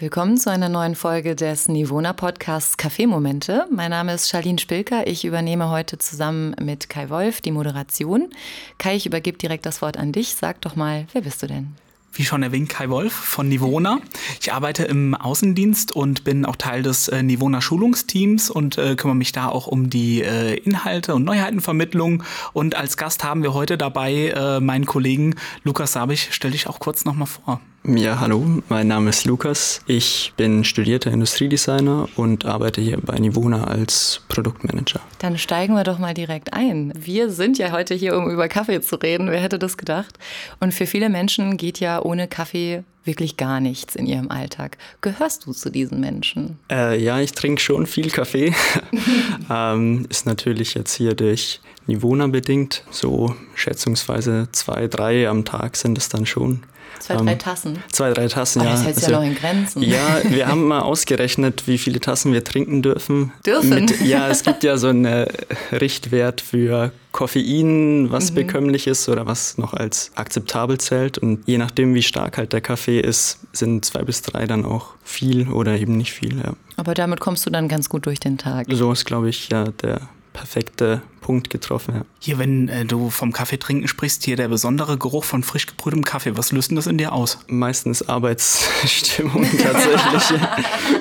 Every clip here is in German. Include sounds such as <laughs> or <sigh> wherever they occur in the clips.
Willkommen zu einer neuen Folge des Nivona Podcasts Kaffeemomente. Mein Name ist Charlene Spilker. Ich übernehme heute zusammen mit Kai Wolf die Moderation. Kai, ich übergebe direkt das Wort an dich. Sag doch mal, wer bist du denn? Wie schon erwähnt, Kai Wolf von Nivona. Ich arbeite im Außendienst und bin auch Teil des äh, Nivona Schulungsteams und äh, kümmere mich da auch um die äh, Inhalte und Neuheitenvermittlung. Und als Gast haben wir heute dabei äh, meinen Kollegen Lukas Sabich. Stell dich auch kurz nochmal vor. Ja, hallo, mein Name ist Lukas. Ich bin studierter Industriedesigner und arbeite hier bei Nivona als Produktmanager. Dann steigen wir doch mal direkt ein. Wir sind ja heute hier, um über Kaffee zu reden. Wer hätte das gedacht? Und für viele Menschen geht ja ohne Kaffee wirklich gar nichts in ihrem Alltag. Gehörst du zu diesen Menschen? Äh, ja, ich trinke schon viel Kaffee. <laughs> ähm, ist natürlich jetzt hier durch Nivona bedingt. So schätzungsweise zwei, drei am Tag sind es dann schon. Zwei, drei ähm, Tassen. Zwei, drei Tassen, oh, ja. Das hält also, ja noch in Grenzen. Ja, wir haben <laughs> mal ausgerechnet, wie viele Tassen wir trinken dürfen. Dürfen? Mit, ja, es gibt ja so einen Richtwert für Koffein, was mhm. bekömmlich ist oder was noch als akzeptabel zählt. Und je nachdem, wie stark halt der Kaffee ist, sind zwei bis drei dann auch viel oder eben nicht viel. Ja. Aber damit kommst du dann ganz gut durch den Tag. So ist, glaube ich, ja der perfekte Punkt getroffen. Ja. Hier, wenn äh, du vom Kaffee trinken sprichst, hier der besondere Geruch von frisch gebrühtem Kaffee. Was löst denn das in dir aus? Meistens Arbeitsstimmung <laughs> tatsächlich.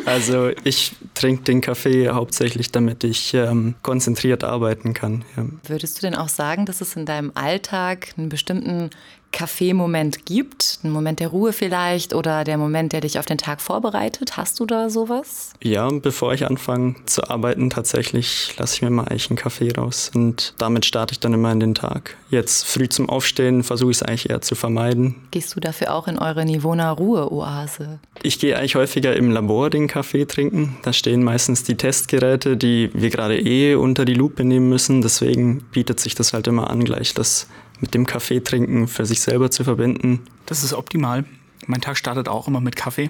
also ich trinke den Kaffee hauptsächlich, damit ich ähm, konzentriert arbeiten kann. Ja. Würdest du denn auch sagen, dass es in deinem Alltag einen bestimmten Kaffeemoment gibt? Ein Moment der Ruhe vielleicht oder der Moment, der dich auf den Tag vorbereitet? Hast du da sowas? Ja, bevor ich anfange zu arbeiten, tatsächlich lasse ich mir mal eigentlich einen Kaffee raus und damit starte ich dann immer in den Tag. Jetzt früh zum Aufstehen versuche ich es eigentlich eher zu vermeiden. Gehst du dafür auch in eure Nivona Ruhe-Oase? Ich gehe eigentlich häufiger im Labor den Kaffee trinken. Da stehen meistens die Testgeräte, die wir gerade eh unter die Lupe nehmen müssen. Deswegen bietet sich das halt immer an, gleich das mit dem Kaffee trinken für sich selber zu verbinden. Das ist optimal. Mein Tag startet auch immer mit Kaffee.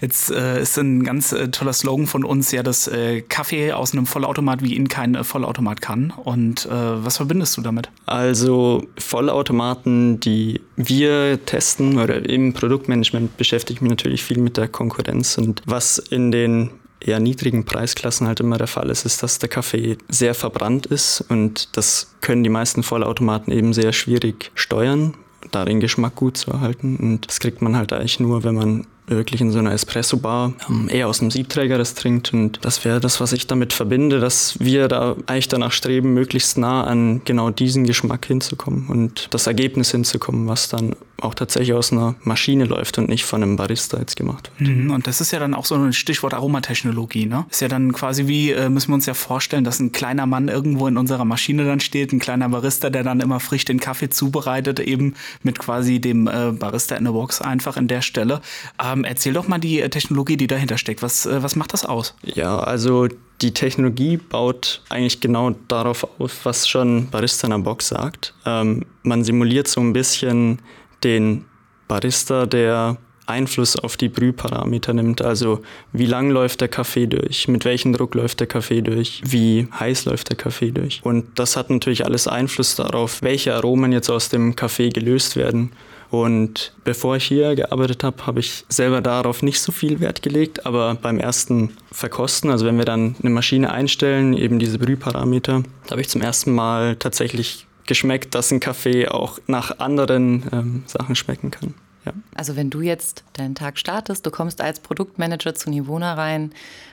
Jetzt äh, ist ein ganz äh, toller Slogan von uns ja, dass äh, Kaffee aus einem Vollautomat wie ihn kein äh, Vollautomat kann. Und äh, was verbindest du damit? Also Vollautomaten, die wir testen oder im Produktmanagement beschäftige ich mich natürlich viel mit der Konkurrenz und was in den eher niedrigen Preisklassen halt immer der Fall ist, ist, dass der Kaffee sehr verbrannt ist und das können die meisten Vollautomaten eben sehr schwierig steuern, da den Geschmack gut zu erhalten und das kriegt man halt eigentlich nur, wenn man wirklich in so einer Espresso-Bar ähm, eher aus dem Siebträger das trinkt. Und das wäre das, was ich damit verbinde, dass wir da eigentlich danach streben, möglichst nah an genau diesen Geschmack hinzukommen und das Ergebnis hinzukommen, was dann auch tatsächlich aus einer Maschine läuft und nicht von einem Barista jetzt gemacht wird. Mhm, und das ist ja dann auch so ein Stichwort Aromatechnologie, ne? Ist ja dann quasi wie, äh, müssen wir uns ja vorstellen, dass ein kleiner Mann irgendwo in unserer Maschine dann steht, ein kleiner Barista, der dann immer frisch den Kaffee zubereitet, eben mit quasi dem äh, Barista in the Box einfach in der Stelle. Ähm, erzähl doch mal die äh, Technologie, die dahinter steckt. Was, äh, was macht das aus? Ja, also die Technologie baut eigentlich genau darauf auf, was schon Barista in der Box sagt. Ähm, man simuliert so ein bisschen den Barista, der Einfluss auf die Brühparameter nimmt. Also wie lang läuft der Kaffee durch, mit welchem Druck läuft der Kaffee durch, wie heiß läuft der Kaffee durch. Und das hat natürlich alles Einfluss darauf, welche Aromen jetzt aus dem Kaffee gelöst werden. Und bevor ich hier gearbeitet habe, habe ich selber darauf nicht so viel Wert gelegt. Aber beim ersten Verkosten, also wenn wir dann eine Maschine einstellen, eben diese Brühparameter, da habe ich zum ersten Mal tatsächlich geschmeckt, dass ein Kaffee auch nach anderen ähm, Sachen schmecken kann. Ja. Also wenn du jetzt deinen Tag startest, du kommst als Produktmanager zu Nivona rein,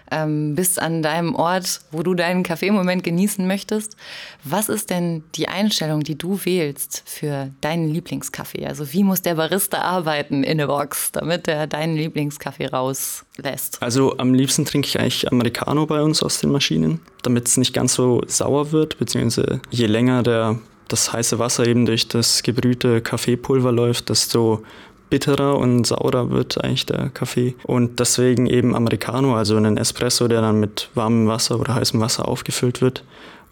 ähm, bist an deinem Ort, wo du deinen Kaffeemoment genießen möchtest. Was ist denn die Einstellung, die du wählst für deinen Lieblingskaffee? Also wie muss der Barista arbeiten in der Box, damit er deinen Lieblingskaffee rauslässt? Also am liebsten trinke ich eigentlich Americano bei uns aus den Maschinen, damit es nicht ganz so sauer wird, beziehungsweise je länger der das heiße Wasser eben durch das gebrühte Kaffeepulver läuft, desto bitterer und saurer wird eigentlich der Kaffee. Und deswegen eben Americano, also einen Espresso, der dann mit warmem Wasser oder heißem Wasser aufgefüllt wird.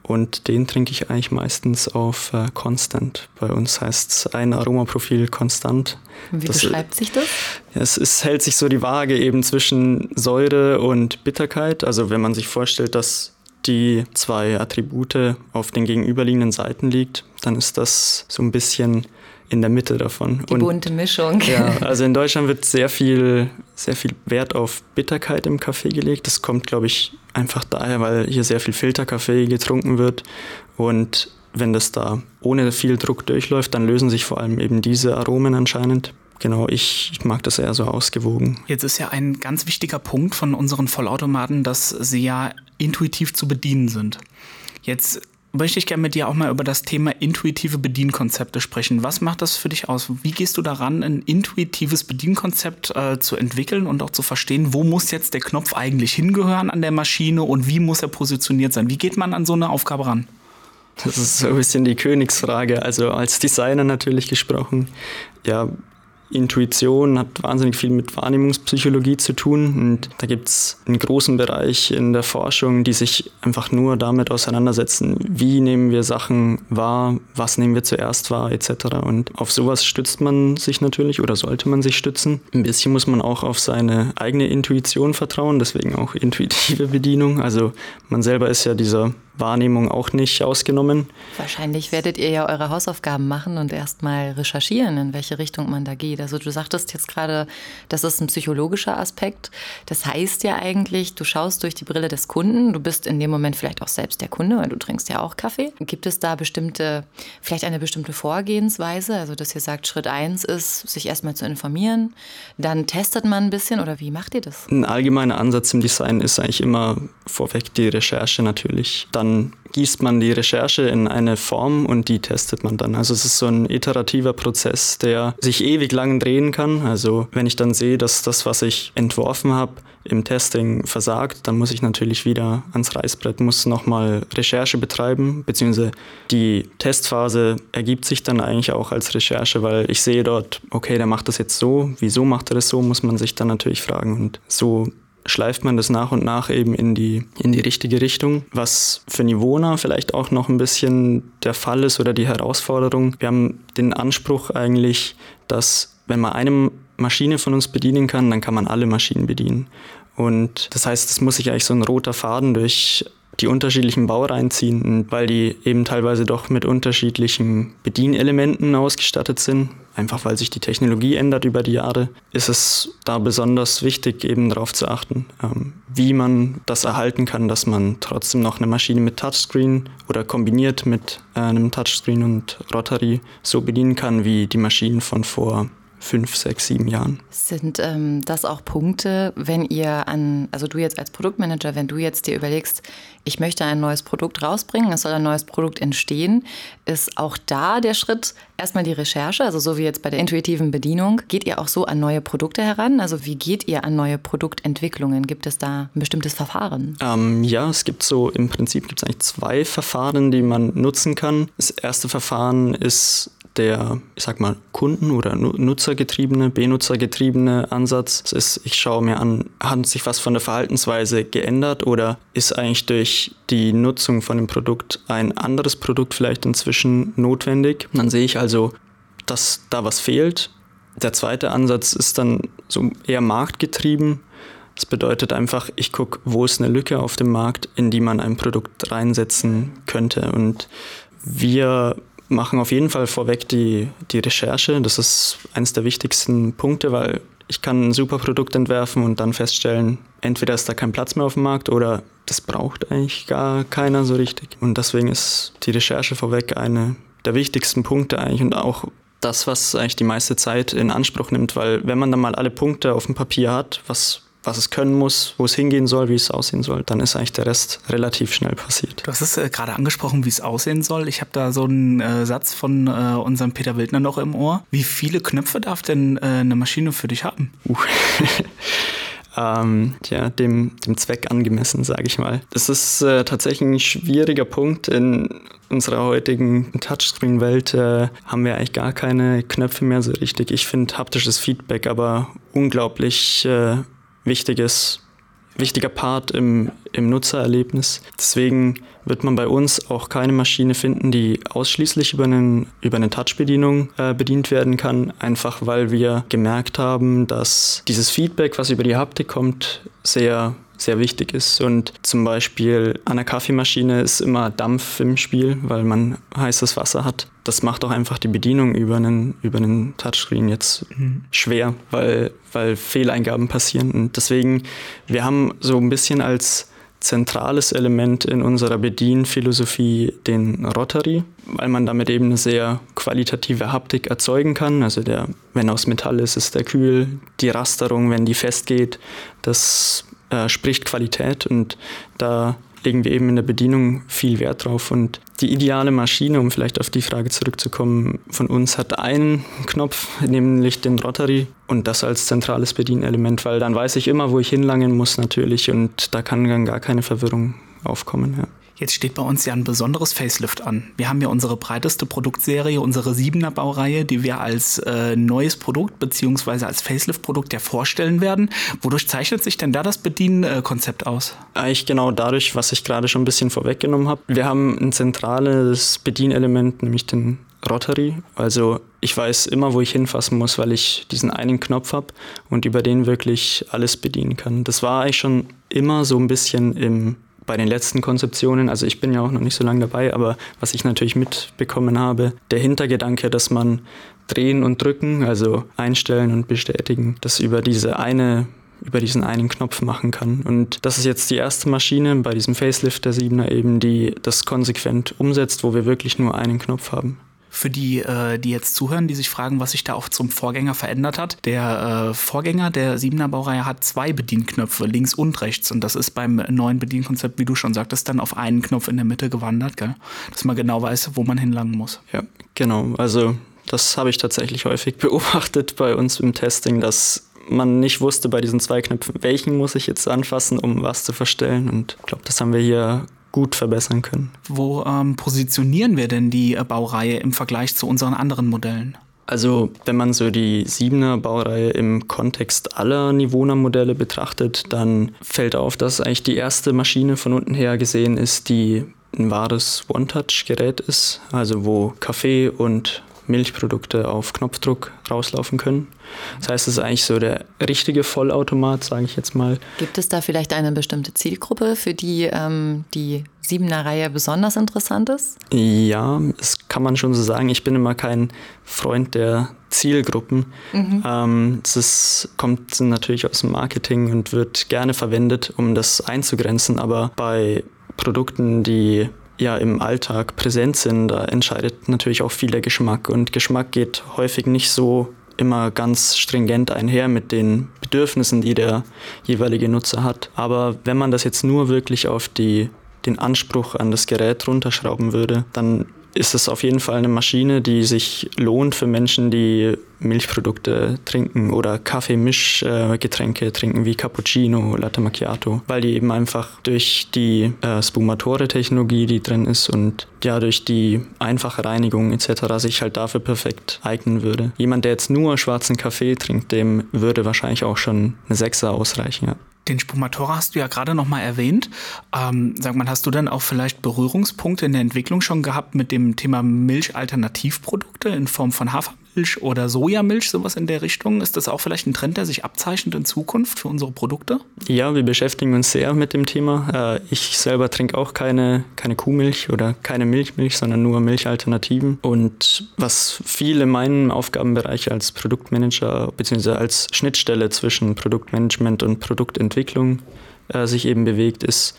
Und den trinke ich eigentlich meistens auf äh, Constant. Bei uns heißt es ein Aromaprofil konstant. Wie das, beschreibt sich das? Es, es hält sich so die Waage eben zwischen Säure und Bitterkeit. Also wenn man sich vorstellt, dass die zwei Attribute auf den gegenüberliegenden Seiten liegt, dann ist das so ein bisschen in der Mitte davon. Die und, bunte Mischung. Ja, <laughs> also in Deutschland wird sehr viel, sehr viel Wert auf Bitterkeit im Kaffee gelegt. Das kommt, glaube ich, einfach daher, weil hier sehr viel Filterkaffee getrunken wird. Und wenn das da ohne viel Druck durchläuft, dann lösen sich vor allem eben diese Aromen anscheinend. Genau, ich, ich mag das eher so ausgewogen. Jetzt ist ja ein ganz wichtiger Punkt von unseren Vollautomaten, dass sie ja intuitiv zu bedienen sind. Jetzt möchte ich gerne mit dir auch mal über das Thema intuitive Bedienkonzepte sprechen. Was macht das für dich aus? Wie gehst du daran, ein intuitives Bedienkonzept äh, zu entwickeln und auch zu verstehen, wo muss jetzt der Knopf eigentlich hingehören an der Maschine und wie muss er positioniert sein? Wie geht man an so eine Aufgabe ran? Das ist so ein bisschen die Königsfrage. Also als Designer natürlich gesprochen. Ja, Intuition hat wahnsinnig viel mit Wahrnehmungspsychologie zu tun und da gibt es einen großen Bereich in der Forschung, die sich einfach nur damit auseinandersetzen, wie nehmen wir Sachen wahr, was nehmen wir zuerst wahr etc. Und auf sowas stützt man sich natürlich oder sollte man sich stützen. Ein bisschen muss man auch auf seine eigene Intuition vertrauen, deswegen auch intuitive Bedienung. Also man selber ist ja dieser Wahrnehmung auch nicht ausgenommen. Wahrscheinlich werdet ihr ja eure Hausaufgaben machen und erstmal recherchieren, in welche Richtung man da geht. Also du sagtest jetzt gerade, das ist ein psychologischer Aspekt. Das heißt ja eigentlich, du schaust durch die Brille des Kunden, du bist in dem Moment vielleicht auch selbst der Kunde, weil du trinkst ja auch Kaffee. Gibt es da bestimmte, vielleicht eine bestimmte Vorgehensweise? Also dass ihr sagt, Schritt eins ist, sich erstmal zu informieren, dann testet man ein bisschen oder wie macht ihr das? Ein allgemeiner Ansatz im Design ist eigentlich immer vorweg die Recherche natürlich. Dann dann gießt man die Recherche in eine Form und die testet man dann. Also es ist so ein iterativer Prozess, der sich ewig lang drehen kann. Also wenn ich dann sehe, dass das, was ich entworfen habe, im Testing versagt, dann muss ich natürlich wieder ans Reißbrett, muss nochmal Recherche betreiben, beziehungsweise die Testphase ergibt sich dann eigentlich auch als Recherche, weil ich sehe dort, okay, der macht das jetzt so, wieso macht er das so, muss man sich dann natürlich fragen. Und so schleift man das nach und nach eben in die, in die richtige Richtung. Was für Niveauer vielleicht auch noch ein bisschen der Fall ist oder die Herausforderung. Wir haben den Anspruch eigentlich, dass wenn man eine Maschine von uns bedienen kann, dann kann man alle Maschinen bedienen. Und das heißt, es muss sich eigentlich so ein roter Faden durch die unterschiedlichen Baureihen ziehen, weil die eben teilweise doch mit unterschiedlichen Bedienelementen ausgestattet sind. Einfach weil sich die Technologie ändert über die Jahre, ist es da besonders wichtig, eben darauf zu achten, ähm, wie man das erhalten kann, dass man trotzdem noch eine Maschine mit Touchscreen oder kombiniert mit äh, einem Touchscreen und Rotary so bedienen kann wie die Maschinen von vor fünf, sechs, sieben Jahren. Sind ähm, das auch Punkte, wenn ihr an, also du jetzt als Produktmanager, wenn du jetzt dir überlegst, ich möchte ein neues Produkt rausbringen, es soll ein neues Produkt entstehen, ist auch da der Schritt erstmal die Recherche, also so wie jetzt bei der intuitiven Bedienung. Geht ihr auch so an neue Produkte heran? Also wie geht ihr an neue Produktentwicklungen? Gibt es da ein bestimmtes Verfahren? Ähm, ja, es gibt so, im Prinzip gibt es eigentlich zwei Verfahren, die man nutzen kann. Das erste Verfahren ist der, ich sag mal, Kunden- oder Nutzergetriebene, Benutzergetriebene Ansatz. Das ist, ich schaue mir an, hat sich was von der Verhaltensweise geändert oder ist eigentlich durch die Nutzung von dem Produkt ein anderes Produkt vielleicht inzwischen notwendig? Dann sehe ich also, dass da was fehlt. Der zweite Ansatz ist dann so eher marktgetrieben. Das bedeutet einfach, ich gucke, wo ist eine Lücke auf dem Markt, in die man ein Produkt reinsetzen könnte. Und wir machen auf jeden Fall vorweg die, die Recherche. Das ist eines der wichtigsten Punkte, weil ich kann ein super Produkt entwerfen und dann feststellen, entweder ist da kein Platz mehr auf dem Markt oder das braucht eigentlich gar keiner so richtig. Und deswegen ist die Recherche vorweg eine der wichtigsten Punkte eigentlich und auch das, was eigentlich die meiste Zeit in Anspruch nimmt, weil wenn man dann mal alle Punkte auf dem Papier hat, was was es können muss, wo es hingehen soll, wie es aussehen soll, dann ist eigentlich der Rest relativ schnell passiert. Du hast es äh, gerade angesprochen, wie es aussehen soll. Ich habe da so einen äh, Satz von äh, unserem Peter Wildner noch im Ohr. Wie viele Knöpfe darf denn äh, eine Maschine für dich haben? Uh. <laughs> ähm, ja, dem, dem Zweck angemessen, sage ich mal. Das ist äh, tatsächlich ein schwieriger Punkt. In unserer heutigen Touchscreen-Welt äh, haben wir eigentlich gar keine Knöpfe mehr so richtig. Ich finde haptisches Feedback aber unglaublich äh, wichtiges, wichtiger Part im, im Nutzererlebnis. Deswegen wird man bei uns auch keine Maschine finden, die ausschließlich über, einen, über eine Touch-Bedienung äh, bedient werden kann, einfach weil wir gemerkt haben, dass dieses Feedback, was über die Haptik kommt, sehr sehr wichtig ist. Und zum Beispiel an der Kaffeemaschine ist immer Dampf im Spiel, weil man heißes Wasser hat. Das macht auch einfach die Bedienung über einen, über einen Touchscreen jetzt mhm. schwer, weil, weil Fehleingaben passieren. Und deswegen, wir haben so ein bisschen als zentrales Element in unserer Bedienphilosophie den Rotary, weil man damit eben eine sehr qualitative Haptik erzeugen kann. Also der, wenn aus Metall ist, ist der kühl. Die Rasterung, wenn die festgeht, das äh, spricht Qualität und da legen wir eben in der Bedienung viel Wert drauf. Und die ideale Maschine, um vielleicht auf die Frage zurückzukommen, von uns hat einen Knopf, nämlich den Rotary und das als zentrales Bedienelement, weil dann weiß ich immer, wo ich hinlangen muss natürlich und da kann dann gar keine Verwirrung aufkommen. Ja. Jetzt steht bei uns ja ein besonderes Facelift an. Wir haben ja unsere breiteste Produktserie, unsere 7er Baureihe, die wir als äh, neues Produkt beziehungsweise als Facelift-Produkt ja vorstellen werden. Wodurch zeichnet sich denn da das Bedienkonzept aus? Eigentlich genau dadurch, was ich gerade schon ein bisschen vorweggenommen habe. Wir haben ein zentrales Bedienelement, nämlich den Rotary. Also ich weiß immer, wo ich hinfassen muss, weil ich diesen einen Knopf habe und über den wirklich alles bedienen kann. Das war eigentlich schon immer so ein bisschen im bei den letzten Konzeptionen, also ich bin ja auch noch nicht so lange dabei, aber was ich natürlich mitbekommen habe, der Hintergedanke, dass man drehen und drücken, also einstellen und bestätigen, das über diese eine über diesen einen Knopf machen kann. Und das ist jetzt die erste Maschine bei diesem Facelift der 7er eben, die das konsequent umsetzt, wo wir wirklich nur einen Knopf haben für die, äh, die jetzt zuhören, die sich fragen, was sich da auch zum Vorgänger verändert hat. Der äh, Vorgänger der 7er Baureihe hat zwei Bedienknöpfe, links und rechts. Und das ist beim neuen Bedienkonzept, wie du schon sagtest, dann auf einen Knopf in der Mitte gewandert, gell? dass man genau weiß, wo man hinlangen muss. Ja, genau. Also das habe ich tatsächlich häufig <laughs> beobachtet bei uns im Testing, dass man nicht wusste bei diesen zwei Knöpfen, welchen muss ich jetzt anfassen, um was zu verstellen. Und ich glaube, das haben wir hier gut verbessern können. Wo ähm, positionieren wir denn die äh, Baureihe im Vergleich zu unseren anderen Modellen? Also wenn man so die 7er Baureihe im Kontext aller Nivona-Modelle betrachtet, dann fällt auf, dass eigentlich die erste Maschine von unten her gesehen ist, die ein wahres One-Touch-Gerät ist, also wo Kaffee und Milchprodukte auf Knopfdruck rauslaufen können. Das heißt, es ist eigentlich so der richtige Vollautomat, sage ich jetzt mal. Gibt es da vielleicht eine bestimmte Zielgruppe, für die ähm, die Siebener Reihe besonders interessant ist? Ja, das kann man schon so sagen. Ich bin immer kein Freund der Zielgruppen. Mhm. Ähm, das kommt natürlich aus dem Marketing und wird gerne verwendet, um das einzugrenzen. Aber bei Produkten, die ja im Alltag präsent sind, da entscheidet natürlich auch viel der Geschmack. Und Geschmack geht häufig nicht so immer ganz stringent einher mit den Bedürfnissen, die der jeweilige Nutzer hat. Aber wenn man das jetzt nur wirklich auf die, den Anspruch an das Gerät runterschrauben würde, dann ist es auf jeden Fall eine Maschine, die sich lohnt für Menschen, die Milchprodukte trinken oder Kaffeemischgetränke trinken wie Cappuccino, Latte Macchiato, weil die eben einfach durch die äh, Spumatore-Technologie, die drin ist und ja durch die einfache Reinigung etc. sich halt dafür perfekt eignen würde. Jemand, der jetzt nur schwarzen Kaffee trinkt, dem würde wahrscheinlich auch schon eine Sechser ausreichen. Ja. Den Spumatora hast du ja gerade noch mal erwähnt. Ähm, sag mal, hast du dann auch vielleicht Berührungspunkte in der Entwicklung schon gehabt mit dem Thema Milchalternativprodukte in Form von Hafermilch? Hafermilch oder Sojamilch, sowas in der Richtung. Ist das auch vielleicht ein Trend, der sich abzeichnet in Zukunft für unsere Produkte? Ja, wir beschäftigen uns sehr mit dem Thema. Äh, ich selber trinke auch keine, keine Kuhmilch oder keine Milchmilch, sondern nur Milchalternativen. Und was viel in meinem Aufgabenbereich als Produktmanager bzw. als Schnittstelle zwischen Produktmanagement und Produktentwicklung äh, sich eben bewegt, ist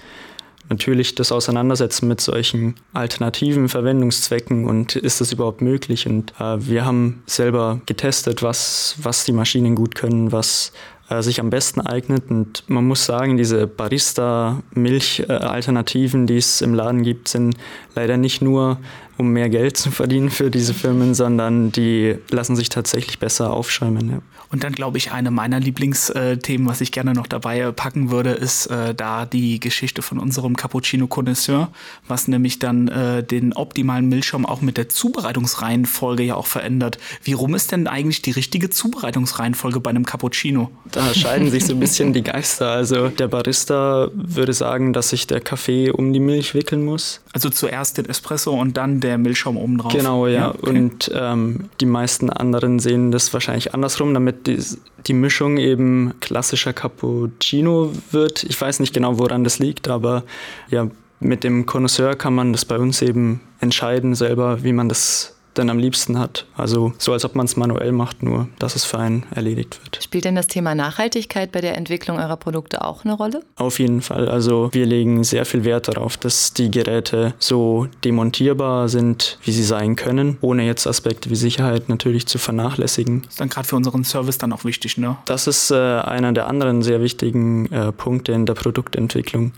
natürlich das Auseinandersetzen mit solchen alternativen Verwendungszwecken und ist das überhaupt möglich. Und äh, wir haben selber getestet, was, was die Maschinen gut können, was äh, sich am besten eignet. Und man muss sagen, diese Barista-Milch-Alternativen, die es im Laden gibt, sind leider nicht nur um mehr Geld zu verdienen für diese Firmen, sondern die lassen sich tatsächlich besser aufschäumen. Ja. Und dann glaube ich, eine meiner Lieblingsthemen, was ich gerne noch dabei packen würde, ist äh, da die Geschichte von unserem Cappuccino Connoisseur, was nämlich dann äh, den optimalen Milchschaum auch mit der Zubereitungsreihenfolge ja auch verändert. Wie rum ist denn eigentlich die richtige Zubereitungsreihenfolge bei einem Cappuccino? Da scheiden sich so ein bisschen die Geister. Also der Barista würde sagen, dass sich der Kaffee um die Milch wickeln muss. Also zuerst den Espresso und dann der Milchschaum oben drauf. Genau, ja. ja okay. Und ähm, die meisten anderen sehen das wahrscheinlich andersrum, damit die, die Mischung eben klassischer Cappuccino wird. Ich weiß nicht genau, woran das liegt, aber ja, mit dem Connoisseur kann man das bei uns eben entscheiden selber, wie man das denn am liebsten hat. Also so, als ob man es manuell macht, nur dass es für einen erledigt wird. Spielt denn das Thema Nachhaltigkeit bei der Entwicklung eurer Produkte auch eine Rolle? Auf jeden Fall. Also wir legen sehr viel Wert darauf, dass die Geräte so demontierbar sind, wie sie sein können, ohne jetzt Aspekte wie Sicherheit natürlich zu vernachlässigen. Das ist dann gerade für unseren Service dann auch wichtig, ne? Das ist äh, einer der anderen sehr wichtigen äh, Punkte in der Produktentwicklung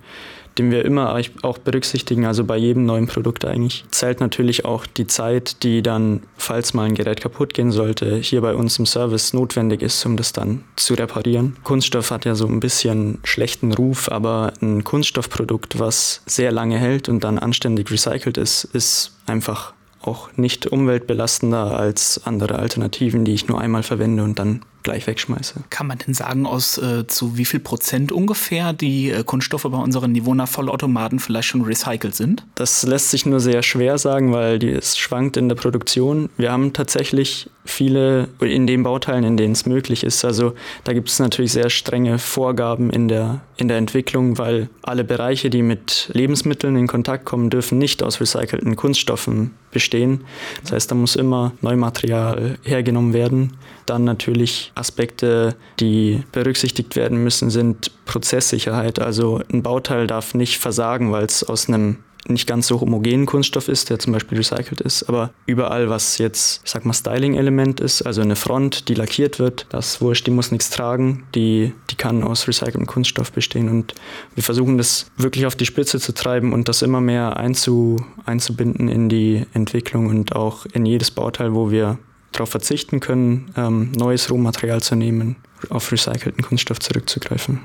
den wir immer auch berücksichtigen, also bei jedem neuen Produkt eigentlich, zählt natürlich auch die Zeit, die dann, falls mal ein Gerät kaputt gehen sollte, hier bei uns im Service notwendig ist, um das dann zu reparieren. Kunststoff hat ja so ein bisschen schlechten Ruf, aber ein Kunststoffprodukt, was sehr lange hält und dann anständig recycelt ist, ist einfach auch nicht umweltbelastender als andere Alternativen, die ich nur einmal verwende und dann gleich wegschmeiße. Kann man denn sagen, aus äh, zu wie viel Prozent ungefähr die äh, Kunststoffe bei unseren Nivona Vollautomaten vielleicht schon recycelt sind? Das lässt sich nur sehr schwer sagen, weil die, es schwankt in der Produktion. Wir haben tatsächlich viele in den Bauteilen, in denen es möglich ist. Also da gibt es natürlich sehr strenge Vorgaben in der, in der Entwicklung, weil alle Bereiche, die mit Lebensmitteln in Kontakt kommen, dürfen nicht aus recycelten Kunststoffen bestehen. Das heißt, da muss immer Neumaterial hergenommen werden. Dann natürlich Aspekte, die berücksichtigt werden müssen, sind Prozesssicherheit. Also ein Bauteil darf nicht versagen, weil es aus einem nicht ganz so homogenen Kunststoff ist, der zum Beispiel recycelt ist, aber überall, was jetzt, ich sag mal, Styling-Element ist, also eine Front, die lackiert wird, das wurscht, die muss nichts tragen, die, die kann aus recyceltem Kunststoff bestehen und wir versuchen das wirklich auf die Spitze zu treiben und das immer mehr einzu, einzubinden in die Entwicklung und auch in jedes Bauteil, wo wir darauf verzichten können, ähm, neues Rohmaterial zu nehmen, auf recycelten Kunststoff zurückzugreifen.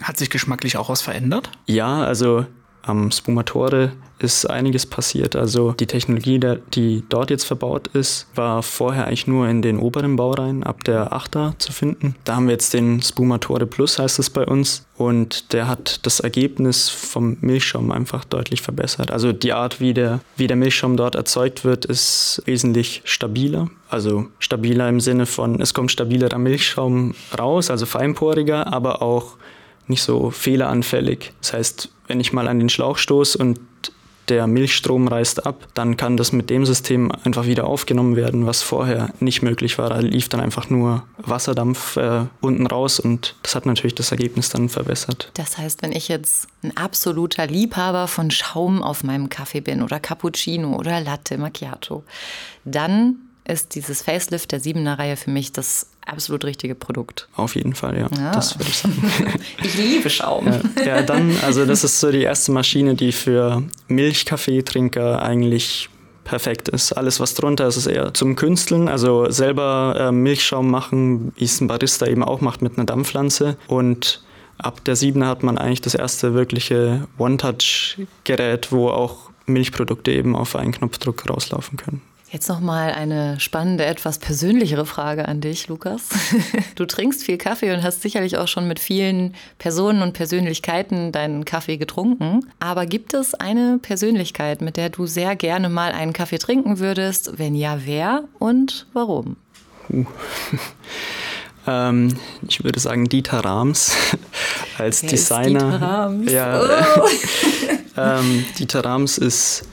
Hat sich geschmacklich auch was verändert? Ja, also am Spumatore ist einiges passiert. Also die Technologie, die dort jetzt verbaut ist, war vorher eigentlich nur in den oberen Baureihen ab der 8er zu finden. Da haben wir jetzt den Spumatore Plus, heißt es bei uns. Und der hat das Ergebnis vom Milchschaum einfach deutlich verbessert. Also die Art, wie der, wie der Milchschaum dort erzeugt wird, ist wesentlich stabiler. Also stabiler im Sinne von, es kommt stabilerer Milchschaum raus, also feinporiger, aber auch nicht so fehleranfällig. Das heißt, wenn ich mal an den Schlauch stoße und der Milchstrom reißt ab, dann kann das mit dem System einfach wieder aufgenommen werden, was vorher nicht möglich war. Da lief dann einfach nur Wasserdampf äh, unten raus und das hat natürlich das Ergebnis dann verbessert. Das heißt, wenn ich jetzt ein absoluter Liebhaber von Schaum auf meinem Kaffee bin oder Cappuccino oder Latte Macchiato, dann ist dieses Facelift der siebener Reihe für mich das absolut richtige Produkt. Auf jeden Fall, ja. ja. Das würde ich sagen. <laughs> ich liebe Schaum. Ja, ja, dann, also das ist so die erste Maschine, die für Milchkaffeetrinker eigentlich perfekt ist. Alles, was drunter ist, ist eher zum Künsteln, also selber äh, Milchschaum machen, wie es ein Barista eben auch macht mit einer Dampfpflanze. Und ab der Siebener hat man eigentlich das erste wirkliche One-Touch-Gerät, wo auch Milchprodukte eben auf einen Knopfdruck rauslaufen können. Jetzt noch mal eine spannende, etwas persönlichere Frage an dich, Lukas. <laughs> Du trinkst viel Kaffee und hast sicherlich auch schon mit vielen Personen und Persönlichkeiten deinen Kaffee getrunken. Aber gibt es eine Persönlichkeit, mit der du sehr gerne mal einen Kaffee trinken würdest? Wenn ja, wer und warum? Uh. <laughs> ähm, ich würde sagen Dieter Rams <laughs> als wer Designer. Dieter Rams? Ja, oh. ähm, Dieter Rams ist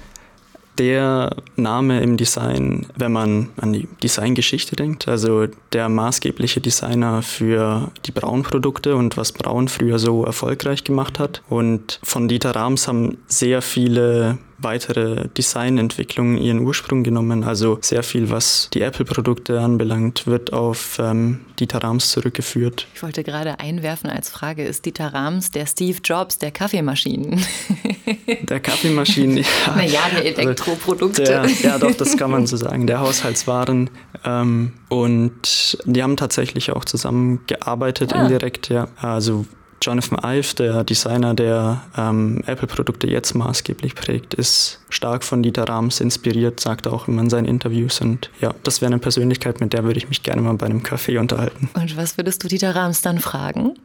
der Name im Design, wenn man an die Designgeschichte denkt. Also der maßgebliche Designer für die Braunprodukte und was Braun früher so erfolgreich gemacht hat. Und von Dieter Rams haben sehr viele weitere Designentwicklungen ihren Ursprung genommen. Also sehr viel, was die Apple-Produkte anbelangt, wird auf ähm, Dieter Rams zurückgeführt. Ich wollte gerade einwerfen als Frage, ist Dieter Rams der Steve Jobs der Kaffeemaschinen? <laughs> <laughs> Der Kaffeemaschinen, ja. Naja, der also Elektroprodukte. Der, ja, doch, das kann man so sagen. Der Haushaltswaren. Ähm, und die haben tatsächlich auch zusammengearbeitet ah. indirekt, ja. Also Jonathan Ive, der Designer, der ähm, Apple-Produkte jetzt maßgeblich prägt, ist stark von Dieter Rams inspiriert, sagt er auch immer in seinen Interviews. Und ja, das wäre eine Persönlichkeit, mit der würde ich mich gerne mal bei einem Café unterhalten. Und was würdest du Dieter Rams dann fragen?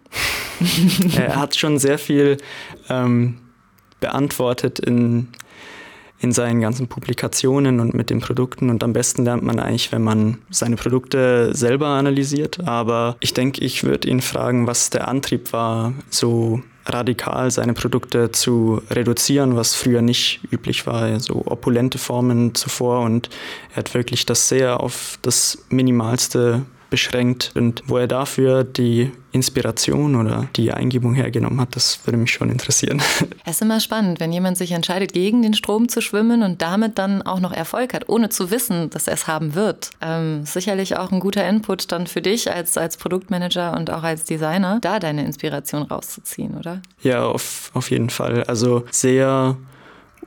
<laughs> er hat schon sehr viel ähm, beantwortet in in seinen ganzen Publikationen und mit den Produkten. Und am besten lernt man eigentlich, wenn man seine Produkte selber analysiert. Aber ich denke, ich würde ihn fragen, was der Antrieb war, so radikal seine Produkte zu reduzieren, was früher nicht üblich war, so opulente Formen zuvor und er hat wirklich das sehr auf das Minimalste beschränkt und wo er dafür die Inspiration oder die Eingebung hergenommen hat, das würde mich schon interessieren. <laughs> Es ist immer spannend, wenn jemand sich entscheidet, gegen den Strom zu schwimmen und damit dann auch noch Erfolg hat, ohne zu wissen, dass er es haben wird. Ähm, sicherlich auch ein guter Input dann für dich als, als Produktmanager und auch als Designer, da deine Inspiration rauszuziehen, oder? Ja, auf, auf jeden Fall. Also sehr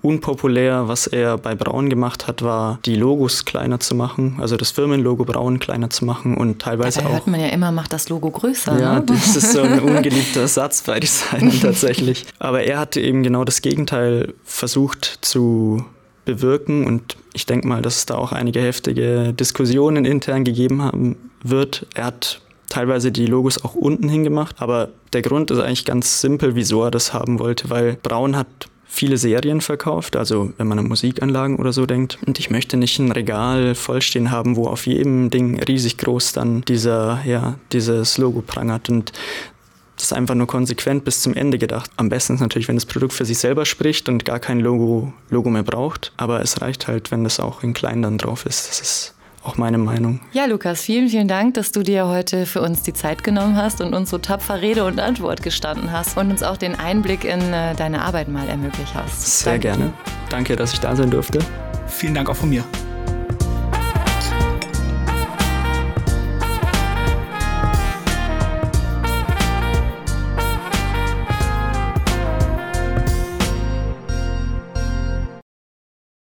unpopulär. Was er bei Braun gemacht hat, war, die Logos kleiner zu machen, also das Firmenlogo Braun kleiner zu machen und teilweise Dabei auch. hört man ja immer, macht das Logo größer. Ja, ne? das ist so ein <laughs> ungeliebter Satz bei Designern <laughs> tatsächlich. Aber er hatte eben genau das Gegenteil versucht zu bewirken und ich denke mal, dass es da auch einige heftige Diskussionen intern gegeben haben wird. Er hat teilweise die Logos auch unten hingemacht, aber der Grund ist eigentlich ganz simpel, wieso er das haben wollte, weil Braun hat viele Serien verkauft, also wenn man an Musikanlagen oder so denkt. Und ich möchte nicht ein Regal vollstehen haben, wo auf jedem Ding riesig groß dann dieser, ja, dieses Logo prangert. Und das ist einfach nur konsequent bis zum Ende gedacht. Am besten ist natürlich, wenn das Produkt für sich selber spricht und gar kein Logo, Logo mehr braucht. Aber es reicht halt, wenn das auch in klein dann drauf ist. Das ist auch meine Meinung. Ja, Lukas, vielen, vielen Dank, dass du dir heute für uns die Zeit genommen hast und uns so tapfer Rede und Antwort gestanden hast und uns auch den Einblick in äh, deine Arbeit mal ermöglicht hast. Sehr Danke gerne. Danke, dass ich da sein durfte. Vielen Dank auch von mir.